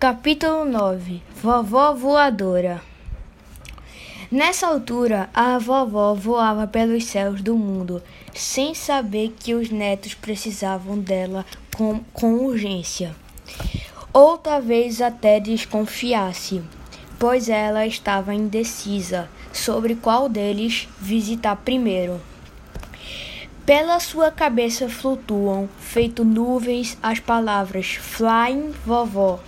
Capítulo 9 Vovó Voadora Nessa altura, a vovó voava pelos céus do mundo, sem saber que os netos precisavam dela com, com urgência. Ou talvez até desconfiasse, pois ela estava indecisa sobre qual deles visitar primeiro. Pela sua cabeça flutuam, feito nuvens, as palavras Flying Vovó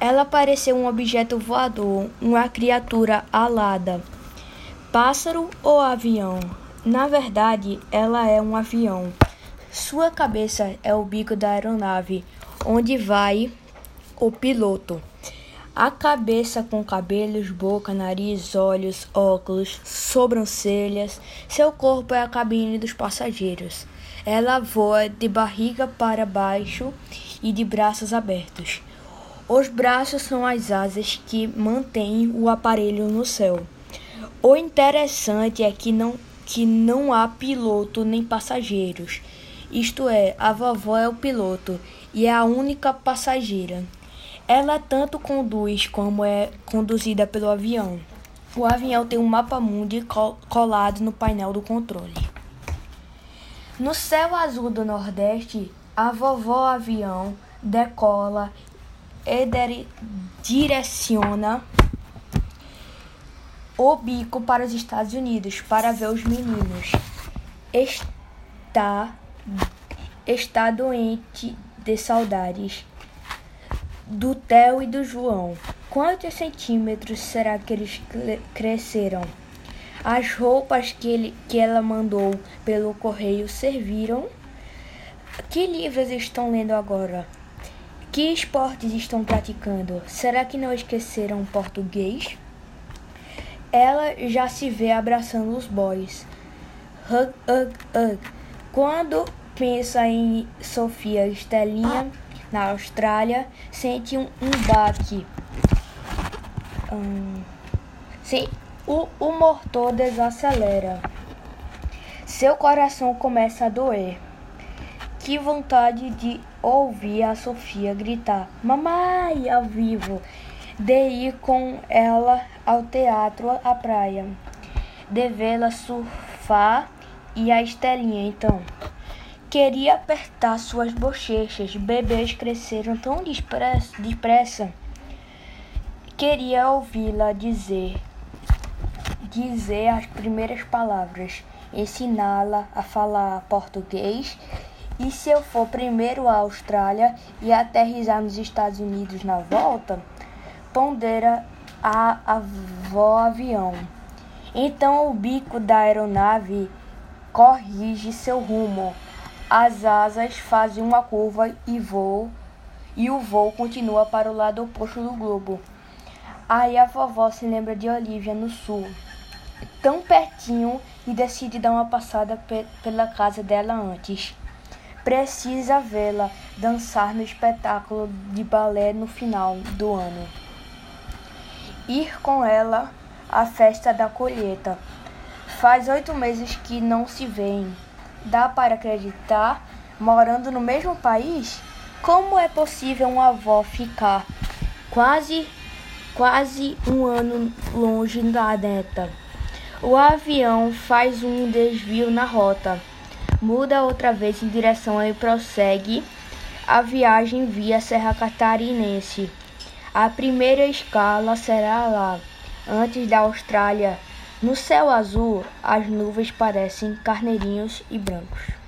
ela pareceu um objeto voador, uma criatura alada. Pássaro ou avião? Na verdade, ela é um avião. Sua cabeça é o bico da aeronave, onde vai o piloto. A cabeça com cabelos, boca, nariz, olhos, óculos, sobrancelhas. Seu corpo é a cabine dos passageiros. Ela voa de barriga para baixo e de braços abertos. Os braços são as asas que mantêm o aparelho no céu. O interessante é que não, que não há piloto nem passageiros. Isto é, a vovó é o piloto e é a única passageira. Ela tanto conduz como é conduzida pelo avião. O avião tem um mapa mundi colado no painel do controle. No céu azul do Nordeste, a vovó avião decola direciona o bico para os Estados Unidos para ver os meninos. Está está doente de saudades do Theo e do João. Quantos centímetros será que eles cresceram? As roupas que, ele, que ela mandou pelo correio serviram? Que livros estão lendo agora? Que esportes estão praticando? Será que não esqueceram português? Ela já se vê abraçando os boys. Hug, hug, hug. Quando pensa em Sofia Estelinha na Austrália, sente um, um baque. Hum, sim, o, o motor desacelera. Seu coração começa a doer. Que vontade de ouvir a Sofia gritar mamãe ao vivo, de ir com ela ao teatro à praia, de vê-la surfar e a Estelinha então. Queria apertar suas bochechas, bebês cresceram tão depressa. Queria ouvi-la dizer dizer as primeiras palavras, ensiná-la a falar português e se eu for primeiro à Austrália e aterrizar nos Estados Unidos na volta, pondera a avó avião. Então o bico da aeronave corrige seu rumo. As asas fazem uma curva e voo, e o voo continua para o lado oposto do globo. Aí a vovó se lembra de Olivia no sul, tão pertinho, e decide dar uma passada pe pela casa dela antes precisa vê-la dançar no espetáculo de balé no final do ano. Ir com ela à festa da colheita. Faz oito meses que não se veem. Dá para acreditar? Morando no mesmo país? Como é possível uma avó ficar quase, quase um ano longe da neta? O avião faz um desvio na rota muda outra vez em direção e prossegue a viagem via Serra Catarinense. A primeira escala será lá, antes da Austrália. No céu azul, as nuvens parecem carneirinhos e brancos.